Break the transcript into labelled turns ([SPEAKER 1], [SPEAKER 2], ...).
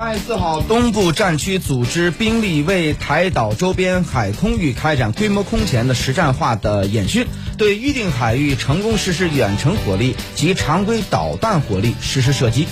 [SPEAKER 1] 八月四号东部战区组织兵力为台岛周边海空域开展规模空前的实战化的演训对预定海域成功实施远程火力及常规导弹火力实施射击。